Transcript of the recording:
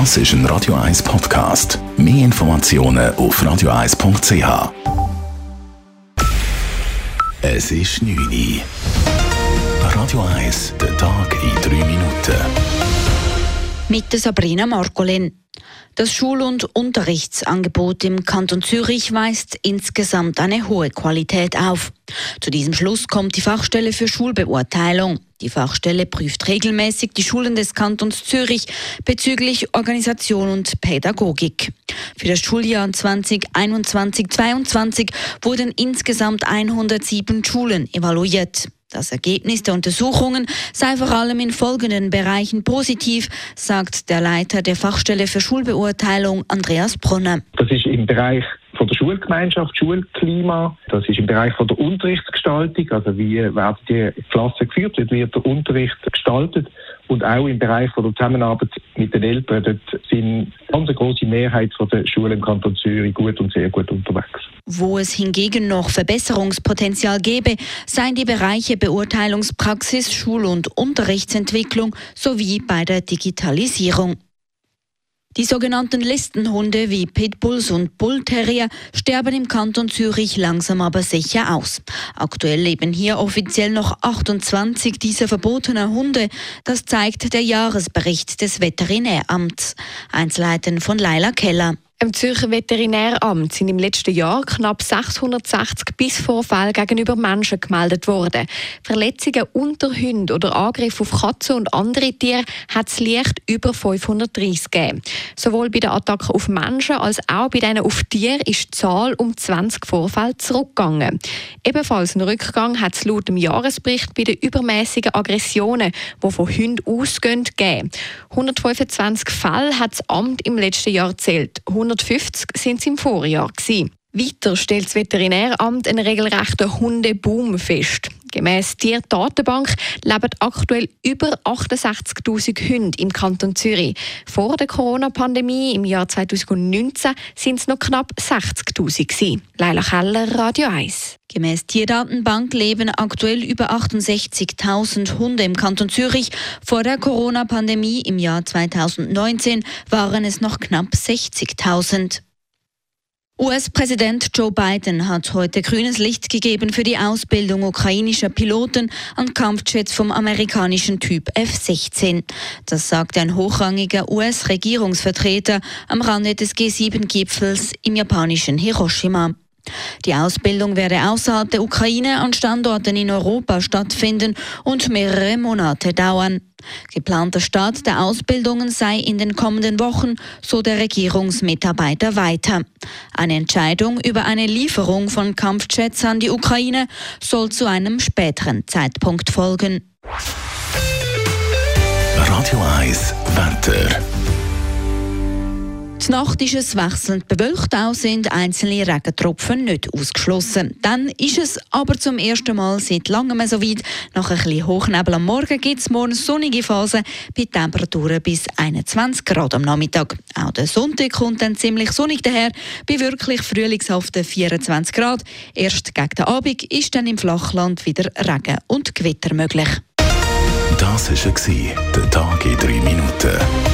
Das ist ein Radio 1 Podcast. Mehr Informationen auf radio1.ch. Es ist 9 Uhr. Radio 1, der Tag in 3 Minuten. Mit Sabrina Margolin. Das Schul- und Unterrichtsangebot im Kanton Zürich weist insgesamt eine hohe Qualität auf. Zu diesem Schluss kommt die Fachstelle für Schulbeurteilung. Die Fachstelle prüft regelmäßig die Schulen des Kantons Zürich bezüglich Organisation und Pädagogik. Für das Schuljahr 2021-22 wurden insgesamt 107 Schulen evaluiert. Das Ergebnis der Untersuchungen sei vor allem in folgenden Bereichen positiv, sagt der Leiter der Fachstelle für Schulbeurteilung Andreas Brunner. Das ist im Bereich Schulgemeinschaft, Schulklima, das ist im Bereich von der Unterrichtsgestaltung, also wie werden die Klassen geführt, wie wird der Unterricht gestaltet und auch im Bereich von der Zusammenarbeit mit den Eltern, dort sind ganz eine große Mehrheit der Schulen im Kanton Zürich gut und sehr gut unterwegs. Wo es hingegen noch Verbesserungspotenzial gäbe, seien die Bereiche Beurteilungspraxis, Schul- und Unterrichtsentwicklung sowie bei der Digitalisierung. Die sogenannten Listenhunde wie Pitbulls und Bullterrier sterben im Kanton Zürich langsam aber sicher aus. Aktuell leben hier offiziell noch 28 dieser verbotenen Hunde. Das zeigt der Jahresbericht des Veterinäramts. Einzelheiten von Laila Keller. Im Zürcher Veterinäramt sind im letzten Jahr knapp 660 Bissvorfälle gegenüber Menschen gemeldet worden. Verletzungen unter Hunden oder Angriffe auf Katzen und andere Tiere hat es leicht über 530 gegeben. Sowohl bei den Attacken auf Menschen als auch bei denen auf Tiere ist die Zahl um 20 Vorfälle zurückgegangen. Ebenfalls einen Rückgang hat es laut dem Jahresbericht bei den übermäßigen Aggressionen, die von Hunden ausgehen, gegeben. 125 Fälle hat das Amt im letzten Jahr zählt. 100 150 sind es im Vorjahr. Weiter stellt das Veterinäramt einen regelrechten Hundeboom fest. Gemäss Tierdatenbank leben aktuell über 68.000 Hunde im Kanton Zürich. Vor der Corona-Pandemie im Jahr 2019 sind es noch knapp 60.000 Leila Keller, Radio 1. Gemäss Tierdatenbank leben aktuell über 68.000 Hunde im Kanton Zürich. Vor der Corona-Pandemie im Jahr 2019 waren es noch knapp 60.000. US-Präsident Joe Biden hat heute grünes Licht gegeben für die Ausbildung ukrainischer Piloten an Kampfjets vom amerikanischen Typ F-16. Das sagte ein hochrangiger US-Regierungsvertreter am Rande des G7-Gipfels im japanischen Hiroshima. Die Ausbildung werde außerhalb der Ukraine an Standorten in Europa stattfinden und mehrere Monate dauern. Geplanter Start der Ausbildungen sei in den kommenden Wochen, so der Regierungsmitarbeiter weiter. Eine Entscheidung über eine Lieferung von Kampfjets an die Ukraine soll zu einem späteren Zeitpunkt folgen. Radio 1, Wetter. Die Nacht ist es wechselnd bewölkt, auch sind einzelne Regentropfen nicht ausgeschlossen. Dann ist es aber zum ersten Mal seit langem so weit. Nach ein bisschen Hochnebel am Morgen gibt es morgen sonnige Phasen bei Temperaturen bis 21 Grad am Nachmittag. Auch der Sonntag kommt dann ziemlich sonnig daher, bei wirklich frühlingshaften 24 Grad. Erst gegen den Abend ist dann im Flachland wieder Regen und Gewitter möglich. Das war der Tag in 3 Minuten.